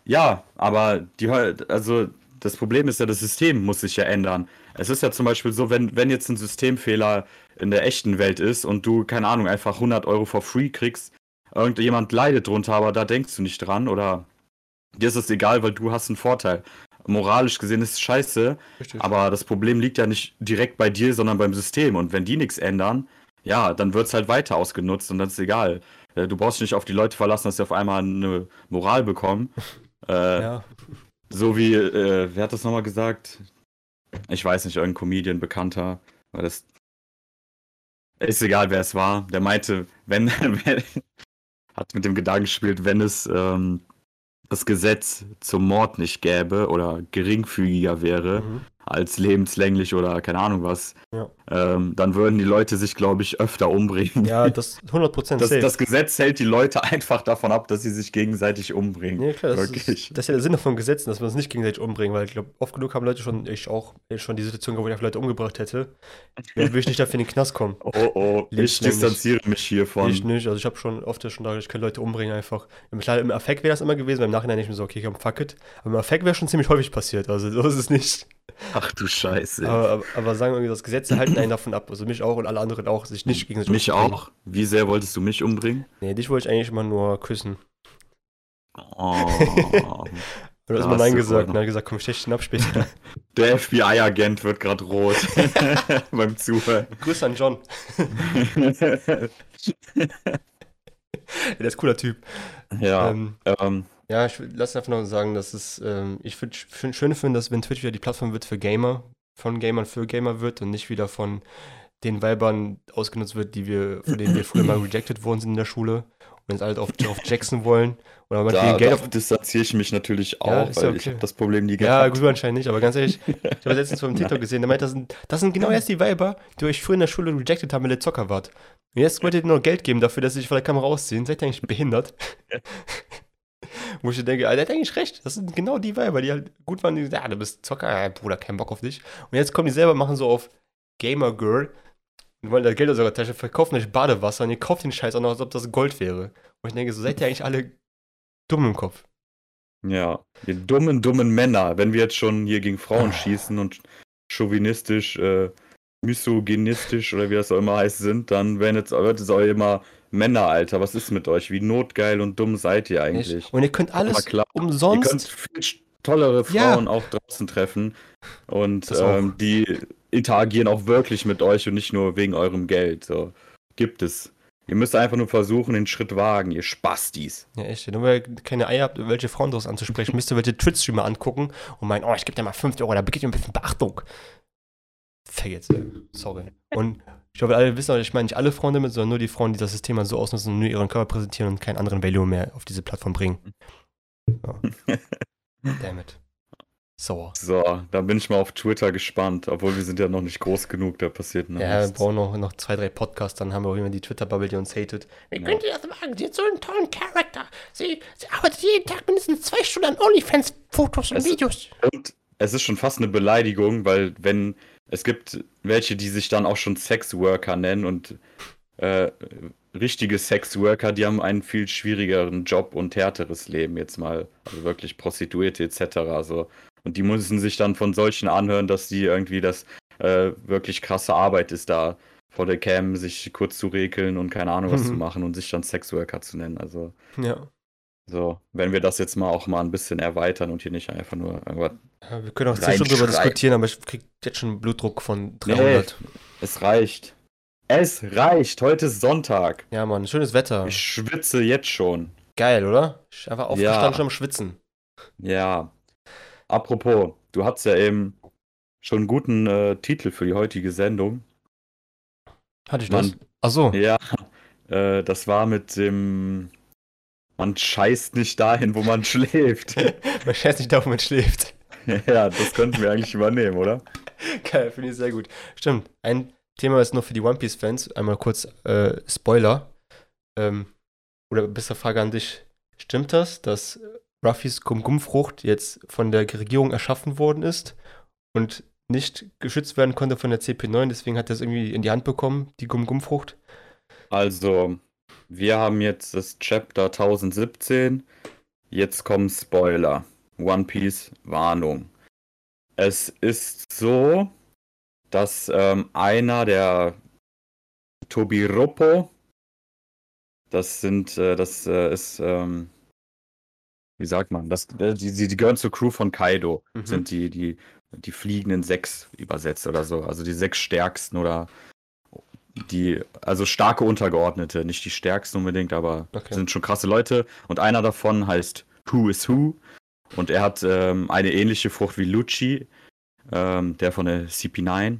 ja, aber die also das Problem ist ja, das System muss sich ja ändern. Es ist ja zum Beispiel so, wenn, wenn jetzt ein Systemfehler in der echten Welt ist und du, keine Ahnung, einfach 100 Euro for free kriegst, irgendjemand leidet drunter, aber da denkst du nicht dran oder dir ist es egal, weil du hast einen Vorteil. Moralisch gesehen ist es scheiße, Richtig. aber das Problem liegt ja nicht direkt bei dir, sondern beim System. Und wenn die nichts ändern, ja, dann wird es halt weiter ausgenutzt und dann ist egal. Äh, Du brauchst dich nicht auf die Leute verlassen, dass sie auf einmal eine Moral bekommen. Äh, ja. So wie, äh, wer hat das nochmal gesagt? Ich weiß nicht, irgendein Comedian, Bekannter. Weil das ist egal, wer es war. Der meinte, wenn, wenn hat mit dem Gedanken gespielt, wenn es ähm, das Gesetz zum Mord nicht gäbe oder geringfügiger wäre, Mhm. Als lebenslänglich oder keine Ahnung was, Ja. ähm, dann würden die Leute sich, glaube ich, öfter umbringen. Ja, das 100% Das, das Gesetz hält die Leute einfach davon ab, dass sie sich gegenseitig umbringen. Nee, klar, das ist, das ist ja der Sinn von Gesetzen, dass wir uns nicht gegenseitig umbringen, weil ich glaube, oft genug haben Leute schon, ich auch, eh schon die Situation, gehabt, wo ich einfach Leute umgebracht hätte. Dann will ich nicht dafür in den Knast kommen. Oh oh, ich distanziere mich hiervon. Ich nicht, also ich habe schon oft ja schon da, ich kann Leute umbringen einfach. Im, klar, im Affekt wäre das immer gewesen, weil im Nachhinein nicht mehr so, okay, komm, fuck it. Aber im Affekt wäre schon ziemlich häufig passiert, also so ist es nicht. Ach du Scheiße. Aber, aber, aber sagen wir, mal, das Gesetze halten einen davon ab, also mich auch und alle anderen auch, sich nicht gegen sich mich umzubringen. auch. Wie sehr wolltest du mich umbringen? Nee, dich wollte ich eigentlich immer nur küssen. Oh, Du hast immer hast Nein du gesagt, dann gesagt, komm, stech den ab später. der FBI-Agent wird gerade rot beim Zuhören. Grüß an John. Der ist cooler Typ. ja, Ähm, ähm, ja, ich lass einfach noch sagen, dass es, ähm, ich würde find, schön finden, dass wenn Twitch wieder die Plattform wird für Gamer, von Gamern für Gamer wird und nicht wieder von den Weibern ausgenutzt wird, die wir, von denen wir früher mal rejected worden sind in der Schule und jetzt halt auf, auf Jackson wollen. Oder manche da, Geld auf. distanziere ich mich natürlich auch, Ja, ja weil ich okay. habe das Problem nie Ja, gehabt. gut, anscheinend nicht, aber ganz ehrlich, ich habe letztens einen TikTok gesehen, der meint, das sind, das sind genau jetzt die Weiber, die euch früher in der Schule rejected haben, weil ihr Zocker wart. Und jetzt wollt ihr nur Geld geben dafür, dass sie sich vor der Kamera ausziehen. Seid ihr eigentlich behindert? Wo ich denke, Alter, der hat eigentlich recht. Das sind genau die Weiber, die halt gut waren, die sagen, ja, du bist Zocker, ja, Bruder, kein Bock auf dich. Und jetzt kommen die selber, machen so auf Gamer Girl und wollen das Geld aus eurer Tasche, verkaufen euch Badewasser und ihr kauft den Scheiß auch noch, als ob das Gold wäre. Und ich denke, so seid ihr eigentlich alle dumm im Kopf. Ja, ihr dummen, dummen Männer, wenn wir jetzt schon hier gegen Frauen Ah. schießen und chauvinistisch, äh, misogynistisch oder wie das auch immer heißt sind, dann werden jetzt, wird es auch immer Männer, Alter. Was ist mit euch? Wie notgeil und dumm seid ihr eigentlich? Und ihr könnt alles klar. Ihr umsonst. könnt viel tollere Ja. Frauen auch draußen treffen und Das ähm, die interagieren auch wirklich mit euch und nicht nur wegen eurem Geld. So gibt es. Ihr müsst einfach nur versuchen, den Schritt wagen, ihr Spastis. Ja, echt. Nur weil ihr keine Eier habt, welche Frauen draus anzusprechen, müsst ihr welche Twitch-Streamer angucken und meinen, oh, ich gebe dir mal 5 Euro, da begeht ihr ein bisschen Beachtung. Vergesst, ey. Sorry. Und ich glaube, alle wissen, ich meine nicht alle Frauen damit, sondern nur die Frauen, die das System halt so ausnutzen und nur ihren Körper präsentieren und keinen anderen Value mehr auf diese Plattform bringen. Ja. Damn it. Sauer. So, da bin ich mal auf Twitter gespannt, obwohl wir sind ja noch nicht groß genug, da passiert noch Ja, wir brauchen noch, noch zwei, drei Podcasts, dann haben wir auch immer die Twitter-Bubble, die uns hatet. Wie Ja. könnt ihr das machen? Sie hat so einen tollen Charakter. Sie, sie arbeitet jeden Tag mindestens zwei Stunden an OnlyFans-Fotos und Es- Videos. Und es ist schon fast eine Beleidigung, weil wenn es gibt welche, die sich dann auch schon Sexworker nennen und äh, richtige Sexworker, die haben einen viel schwierigeren Job und härteres Leben jetzt mal, also wirklich Prostituierte etc. So. Und die müssen sich dann von solchen anhören, dass die irgendwie das äh, wirklich krasse Arbeit ist, da vor der Cam sich kurz zu regeln und keine Ahnung was Mhm. zu machen und sich dann Sexworker zu nennen. Also Ja. so, wenn wir das jetzt mal auch mal ein bisschen erweitern und hier nicht einfach nur irgendwas Ja, Wir können auch zehn Stunden drüber diskutieren, aber ich krieg jetzt schon einen Blutdruck von 300. Es reicht. Es reicht. Heute ist Sonntag. Ja, Mann, schönes Wetter. Ich schwitze jetzt schon. Geil, oder? Ich einfach aufgestanden, Ja. schon am Schwitzen. Ja. Apropos, du hast ja eben schon einen guten äh, Titel für die heutige Sendung. Hatte ich das? Mann. Ach so. Ja. Äh, das war mit dem. Man scheißt nicht dahin, wo man schläft. Man scheiß nicht da, wo man schläft. ja, das könnten wir eigentlich übernehmen, oder? Geil, finde ich sehr gut. Stimmt. Ein Thema ist nur für die One Piece-Fans. Einmal kurz äh, Spoiler. Ähm, oder bessere Frage an dich. Stimmt das, dass Ruffys Gum-Gum-Frucht jetzt von der Regierung erschaffen worden ist und nicht geschützt werden konnte von der CP9? Deswegen hat er es irgendwie in die Hand bekommen, die Gum-Gum-Frucht. Also, wir haben jetzt das Chapter 1017. Jetzt kommen Spoiler. One Piece Warnung. Es ist so, dass ähm, einer der Tobiroppo, das sind, äh, das äh, ist, ähm, wie sagt man, das, äh, die, die, die gehören zur Crew von Kaido, Mhm. sind die, die, die fliegenden sechs übersetzt oder so, also die sechs stärksten oder die, also starke Untergeordnete, nicht die stärksten unbedingt, aber Okay. sind schon krasse Leute. Und einer davon heißt Who is Who. Und er hat ähm, eine ähnliche Frucht wie Lucci, ähm, der von der CP9.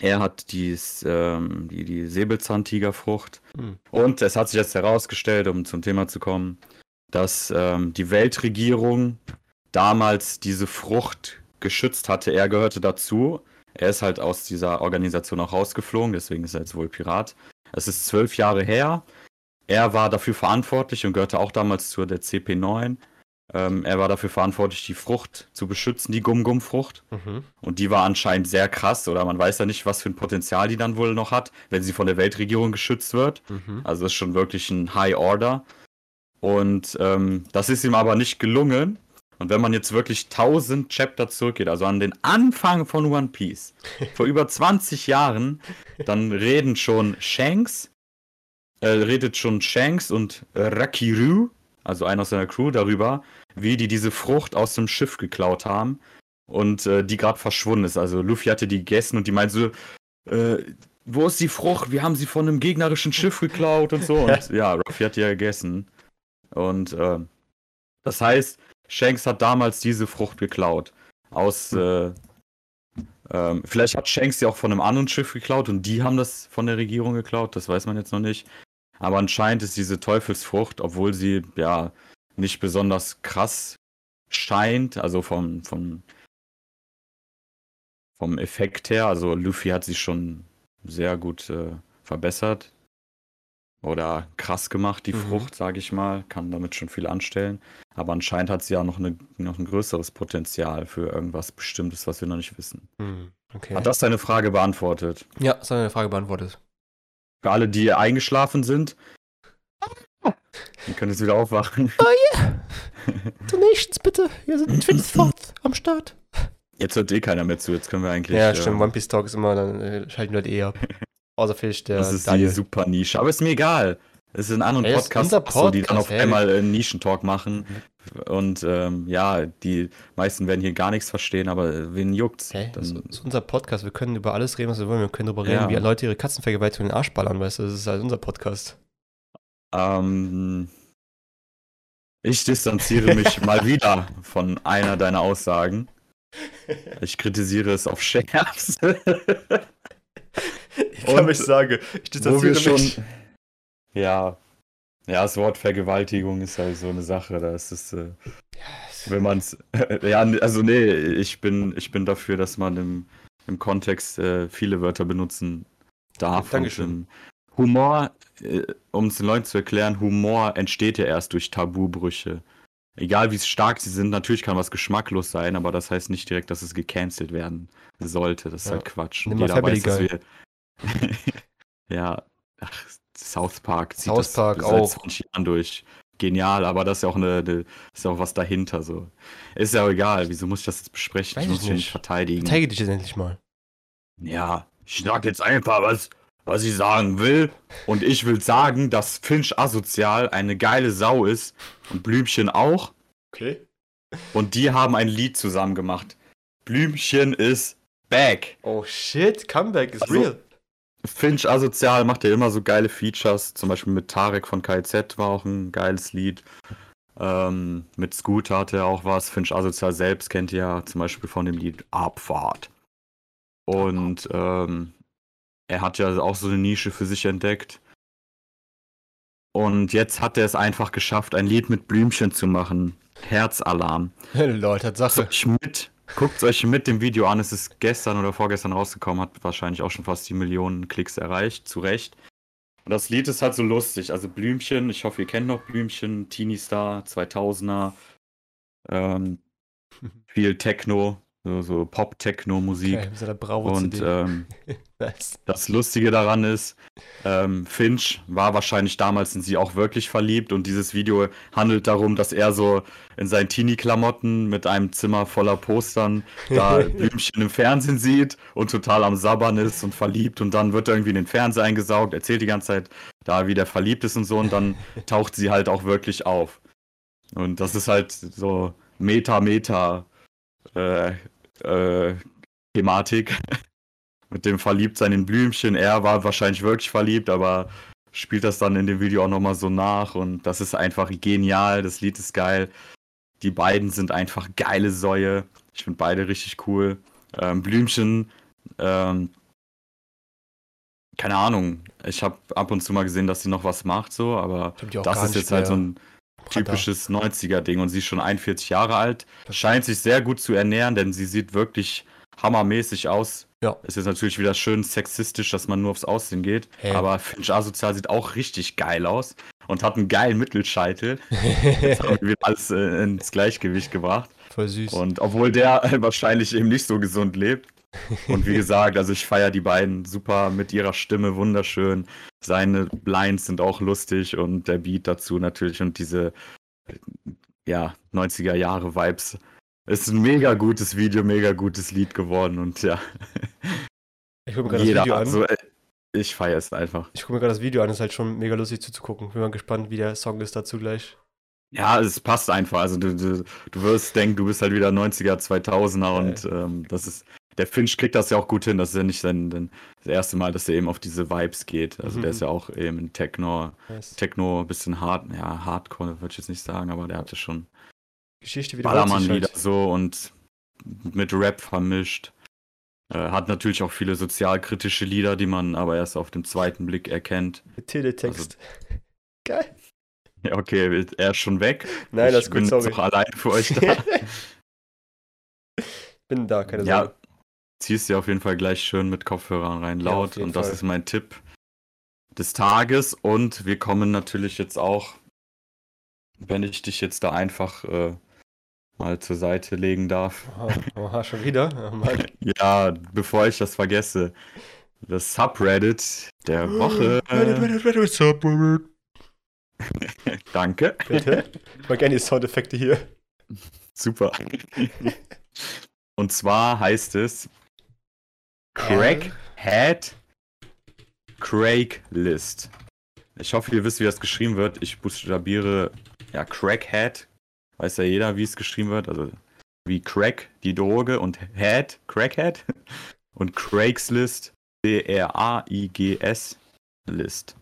Er hat dies, ähm, die, die Säbelzahntigerfrucht. Hm. Und es hat sich jetzt herausgestellt, um zum Thema zu kommen, dass ähm, die Weltregierung damals diese Frucht geschützt hatte. Er gehörte dazu. Er ist halt aus dieser Organisation auch rausgeflogen, deswegen ist er jetzt wohl Pirat. Es ist zwölf Jahre her. Er war dafür verantwortlich und gehörte auch damals zur der CP9. Ähm, er war dafür verantwortlich, die Frucht zu beschützen, die Gum-Gum-Frucht. Mhm. Und die war anscheinend sehr krass, oder man weiß ja nicht, was für ein Potenzial die dann wohl noch hat, wenn sie von der Weltregierung geschützt wird. Mhm. Also das ist schon wirklich ein High Order. Und ähm, das ist ihm aber nicht gelungen. Und wenn man jetzt wirklich 1000 Chapter zurückgeht, also an den Anfang von One Piece, vor über 20 Jahren, dann reden schon Shanks, äh, redet schon Shanks und Rakiru, also einer aus seiner Crew, darüber, wie die diese Frucht aus dem Schiff geklaut haben und äh, die gerade verschwunden ist. Also Luffy hatte die gegessen und die meint so, äh, wo ist die Frucht? Wir haben sie von einem gegnerischen Schiff geklaut und so. Und ja, Ruffy hat die ja gegessen. Und äh, das heißt, Shanks hat damals diese Frucht geklaut. Aus, äh, ähm, vielleicht hat Shanks sie auch von einem anderen Schiff geklaut und die haben das von der Regierung geklaut, das weiß man jetzt noch nicht. Aber anscheinend ist diese Teufelsfrucht, obwohl sie ja nicht besonders krass scheint, also vom, vom, vom Effekt her, also Luffy hat sie schon sehr gut äh, verbessert oder krass gemacht, die mhm. Frucht, sage ich mal, kann damit schon viel anstellen. Aber anscheinend hat sie ja noch, eine, noch ein größeres Potenzial für irgendwas Bestimmtes, was wir noch nicht wissen. Mhm. Okay. Hat das deine Frage beantwortet? Ja, das hat deine Frage beantwortet. Für alle, die eingeschlafen sind, die können jetzt wieder aufwachen. Oh. Yeah. Nichts, bitte. Wir sind Twins Thoughts am Start. Jetzt hört eh keiner mehr zu, jetzt können wir eigentlich. Ja, stimmt. Äh, One Piece Talk ist immer, dann äh, schalten wir halt eh ab. Außer vielleicht der. Das ist Daniel. die super Nische. Aber ist mir egal. Es ist ein anderer Podcast, Podcast so, die dann auf hey. einmal einen Nischentalk machen. Und ähm, ja, die meisten werden hier gar nichts verstehen, aber wen juckt's? Hey, das ist unser Podcast. Wir können über alles reden, was wir wollen. Wir können darüber reden, ja. wie Leute ihre Katzenvergewaltigung in den Arsch ballern, weißt du? Das ist halt unser Podcast. Ähm, ich distanziere mich mal wieder von einer deiner Aussagen. Ich kritisiere es auf Scherz. ich kann mich sagen, ich distanziere mich. Schon, ja, ja, das Wort Vergewaltigung ist halt so eine Sache. Da ist es, äh, wenn man es, ja, also nee, ich bin, ich bin dafür, dass man im, im Kontext äh, viele Wörter benutzen darf. Dankeschön. Humor, um es den Leuten zu erklären, Humor entsteht ja erst durch Tabubrüche. Egal wie stark sie sind, natürlich kann was geschmacklos sein, aber das heißt nicht direkt, dass es gecancelt werden sollte. Das ist ja. halt Quatsch. Und jeder weiß, dass wir. ja, ach, South Park zieht South Park das auch. seit 20 Jahren durch. Genial, aber das ist ja auch eine, eine ist ja auch was dahinter so. Ist ja auch egal, wieso muss ich das jetzt besprechen? Weiß ich muss mich nicht verteidigen. Verteidige dich jetzt endlich mal. Ja, ich sag jetzt einfach, was, was ich sagen will. Und ich will sagen, dass Finch asozial eine geile Sau ist und Blümchen auch. Okay. Und die haben ein Lied zusammen gemacht. Blümchen ist back. Oh shit, Comeback is also, real. Finch asozial macht ja immer so geile Features. Zum Beispiel mit Tarek von KZ war auch ein geiles Lied. Ähm, mit Scooter hatte er auch was. Finch asozial selbst kennt ihr ja zum Beispiel von dem Lied Abfahrt. Und ähm, er hat ja auch so eine Nische für sich entdeckt. Und jetzt hat er es einfach geschafft, ein Lied mit Blümchen zu machen. Herzalarm. Leute, Tatsache. Ich mit Guckt euch mit dem Video an, es ist gestern oder vorgestern rausgekommen, hat wahrscheinlich auch schon fast die Millionen Klicks erreicht, zu Recht. Und das Lied ist halt so lustig. Also Blümchen, ich hoffe, ihr kennt noch Blümchen, Teenie Star, 2000er, ähm, viel Techno, so, so Pop-Techno-Musik. Okay, und ähm, nice. das Lustige daran ist, ähm, Finch war wahrscheinlich damals in sie auch wirklich verliebt und dieses Video handelt darum, dass er so in seinen Teenie-Klamotten mit einem Zimmer voller Postern da Blümchen im Fernsehen sieht und total am Sabbern ist und verliebt und dann wird er irgendwie in den Fernseher eingesaugt, erzählt die ganze Zeit da, wie der verliebt ist und so und dann taucht sie halt auch wirklich auf. Und das ist halt so Meta, Meta äh, äh, Thematik. Mit dem Verliebtsein in Blümchen. Er war wahrscheinlich wirklich verliebt, aber spielt das dann in dem Video auch nochmal so nach und das ist einfach genial. Das Lied ist geil. Die beiden sind einfach geile Säue. Ich finde beide richtig cool. Ähm, Blümchen, ähm, keine Ahnung. Ich habe ab und zu mal gesehen, dass sie noch was macht, so, aber das ist jetzt halt so ein typisches 90er-Ding und sie ist schon 41 Jahre alt. Scheint sich sehr gut zu ernähren, denn sie sieht wirklich hammermäßig aus. Ja. Es ist natürlich wieder schön sexistisch, dass man nur aufs Aussehen geht. Hey. Aber Finch Asozial sieht auch richtig geil aus und hat einen geilen Mittelscheitel. Das haben wir alles äh, ins Gleichgewicht gebracht. Voll süß. Und obwohl der wahrscheinlich eben nicht so gesund lebt. Und wie gesagt, also ich feiere die beiden super mit ihrer Stimme wunderschön. Seine Lines sind auch lustig und der Beat dazu natürlich und diese ja, 90er Jahre Vibes. Ist ein mega gutes Video, mega gutes Lied geworden und ja. ich gucke mir gerade das Video an. also, äh, ich feiere es einfach. Ich gucke mir gerade das Video an, ist halt schon mega lustig zuzugucken. Bin mal gespannt, wie der Song ist dazu gleich. Ja, es passt einfach. Also du, du, du wirst denken, du bist halt wieder 90er, 2000er und ähm, das ist, der Finch kriegt das ja auch gut hin. Das ist ja nicht sein, sein, das erste Mal, dass er eben auf diese Vibes geht. Also Mhm. der ist ja auch eben in Techno, Nice. Techno, bisschen hart, ja, Hardcore würde ich jetzt nicht sagen, aber der hatte schon Geschichte wiederholt sich Ballermann-Lieder halt. so und mit Rap vermischt. Äh, hat natürlich auch viele sozialkritische Lieder, die man aber erst auf den zweiten Blick erkennt. Mit Teletext. Also Geil. Ja, okay, er ist schon weg. Nein, das ich ist bin gut, sorry. auch allein für euch da. Bin da, keine Ja, Sorge. ziehst dir auf jeden Fall gleich schön mit Kopfhörern rein, Ja, laut. jeden und das Fall. ist mein Tipp des Tages. Und wir kommen natürlich jetzt auch, wenn ich dich jetzt da einfach äh, mal zur Seite legen darf. Oha, schon wieder? Oh. Ja, bevor ich das vergesse. Das Subreddit der Woche. Reddit, Reddit, Reddit, Subreddit. Danke. Bitte? Ich mag gerne die Soundeffekte hier. Super. Und zwar heißt es Crackhead Craiglist. Ich hoffe, ihr wisst, wie das geschrieben wird. Ich buchstabiere ja Crackhead. Weiß ja jeder, wie es geschrieben wird. Also wie Crack, die Droge und Head, Crackhead. Und Craigslist, C-R-A-I-G-S List.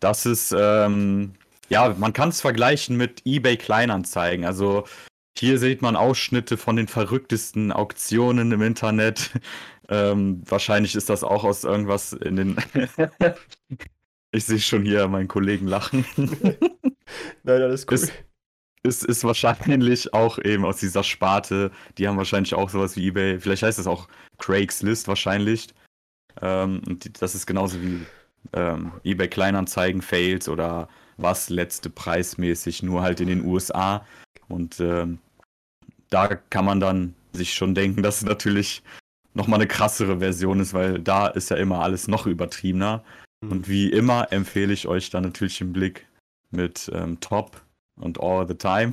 Das ist, ähm, ja, man kann es vergleichen mit eBay Kleinanzeigen. Also hier sieht man Ausschnitte von den verrücktesten Auktionen im Internet. Ähm, wahrscheinlich ist das auch aus irgendwas in den. ich sehe schon hier meinen Kollegen lachen. Nein, alles gut. Ist, ist, ist wahrscheinlich auch eben aus dieser Sparte. Die haben wahrscheinlich auch sowas wie eBay. Vielleicht heißt es auch Craigslist wahrscheinlich. Ähm, und das ist genauso wie ähm, eBay Kleinanzeigen, Fails oder was letzte preismäßig, nur halt in den USA. Und ähm, da kann man dann sich schon denken, dass es natürlich nochmal eine krassere Version ist, weil da ist ja immer alles noch übertriebener. Hm. Und wie immer empfehle ich euch dann natürlich den Blick mit ähm, Top und All the Time.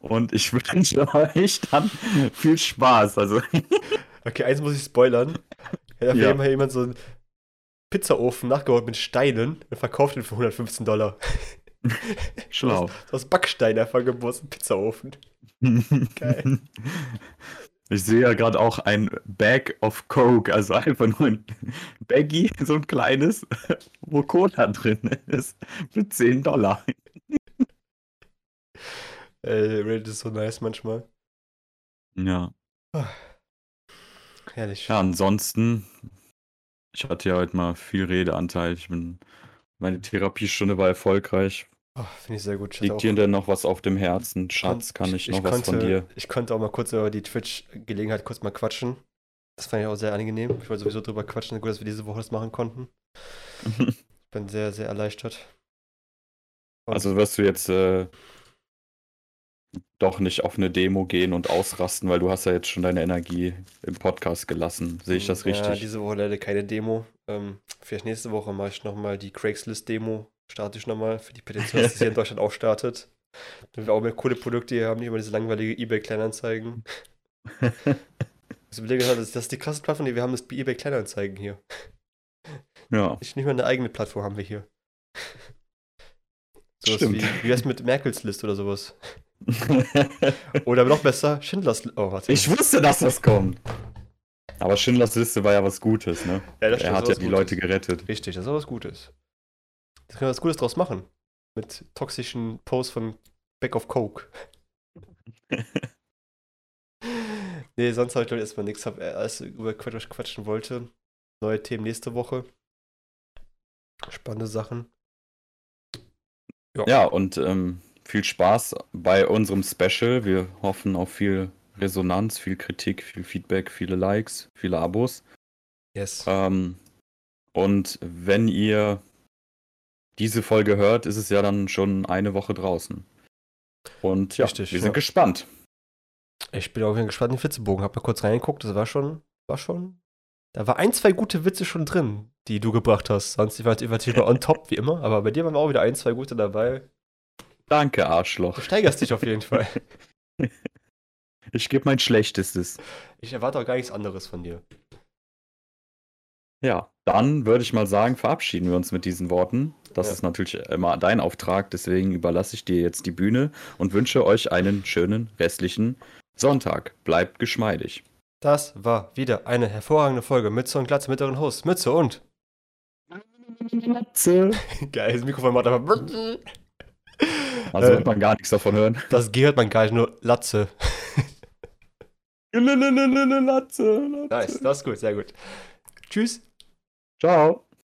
Und ich wünsche euch dann viel Spaß. Also, Okay, eins muss ich spoilern. Da Ja. hat jemand so einen Pizzaofen nachgebaut mit Steinen und verkauft ihn für 115 Dollar. schlau. So aus Backstein einfach gebaut, ein Pizzaofen. Geil. Ich sehe ja gerade auch ein Bag of Coke, also einfach nur ein Baggy, so ein kleines, wo Cola drin ist, für 10 Dollar. Äh, Reddit ist so nice manchmal. Ja. Herrlich. Ja, ansonsten, ich hatte ja heute mal viel Redeanteil. Ich bin, meine Therapiestunde war erfolgreich. Oh, Finde ich sehr gut. Ich Liegt dir denn noch was auf dem Herzen? Schatz, kann ich noch was konnte, von dir? Ich konnte auch mal kurz über die Twitch-Gelegenheit kurz mal quatschen. Das fand ich auch sehr angenehm. Ich wollte sowieso drüber quatschen. Gut, dass wir diese Woche das machen konnten. Ich bin sehr, sehr erleichtert. Und Also wirst du jetzt äh, doch nicht auf eine Demo gehen und ausrasten, weil du hast ja jetzt schon deine Energie im Podcast gelassen. Sehe ich das Ja, richtig? diese Woche leider keine Demo. Ähm, vielleicht nächste Woche mache ich nochmal die Craigslist-Demo. Starte ich nochmal für die Petition, dass die hier in Deutschland auch startet. Damit wir auch mehr coole Produkte hier haben, nicht immer diese langweilige eBay-Kleinanzeigen. Gerade, das ist die krasse Plattform, die wir haben, ist eBay Kleinanzeigen hier. ja. Nicht, mal eine eigene Plattform haben wir hier. Sowas Stimmt. wie, wie wär's mit Merkels List oder sowas? Oder noch besser, Schindlers. Oh, warte. ich wusste, dass das kommt. Aber Schindlers Liste war ja was Gutes, ne? ja, das Er hat ja die Gutes. Leute gerettet. Richtig, das ist auch was Gutes. Da können wir was Gutes draus machen. Mit toxischen Posts von Back of Coke. nee, sonst habe ich glaube ich erstmal nichts, hab, äh, alles über Quatsch, ich quatschen wollte. Neue Themen nächste Woche. Spannende Sachen. Ja, ja und ähm, viel Spaß bei unserem Special. Wir hoffen auf viel Resonanz, viel Kritik, viel Feedback, viele Likes, viele Abos. Yes. Ähm, und wenn ihr diese Folge hört, ist es ja dann schon eine Woche draußen. Und ja, Richtig, wir sind ja. gespannt. Ich bin auch gespannt in den Witzebogen. Hab mal kurz reingeguckt, das war schon, war schon. Da war ein, zwei gute Witze schon drin, die du gebracht hast. Sonst war ich natürlich on top, wie immer, aber bei dir waren auch wieder ein, zwei gute dabei. Danke, Arschloch. Du steigerst dich auf jeden Fall. Ich gebe mein Schlechtestes. Ich erwarte auch gar nichts anderes von dir. Ja, dann würde ich mal sagen, verabschieden wir uns mit diesen Worten. Das ja. ist natürlich immer dein Auftrag, deswegen überlasse ich dir jetzt die Bühne und wünsche euch einen schönen restlichen Sonntag. Bleibt geschmeidig. Das war wieder eine hervorragende Folge Mütze und Glatze mit euren Host Mütze und Glatze. Geil, das Mikrofon macht einfach. Also wird man gar nichts davon hören. Das G hört man gar nicht, nur Latze. Latze, Latze. Nice, das ist gut, sehr gut. Tschüss. Ciao.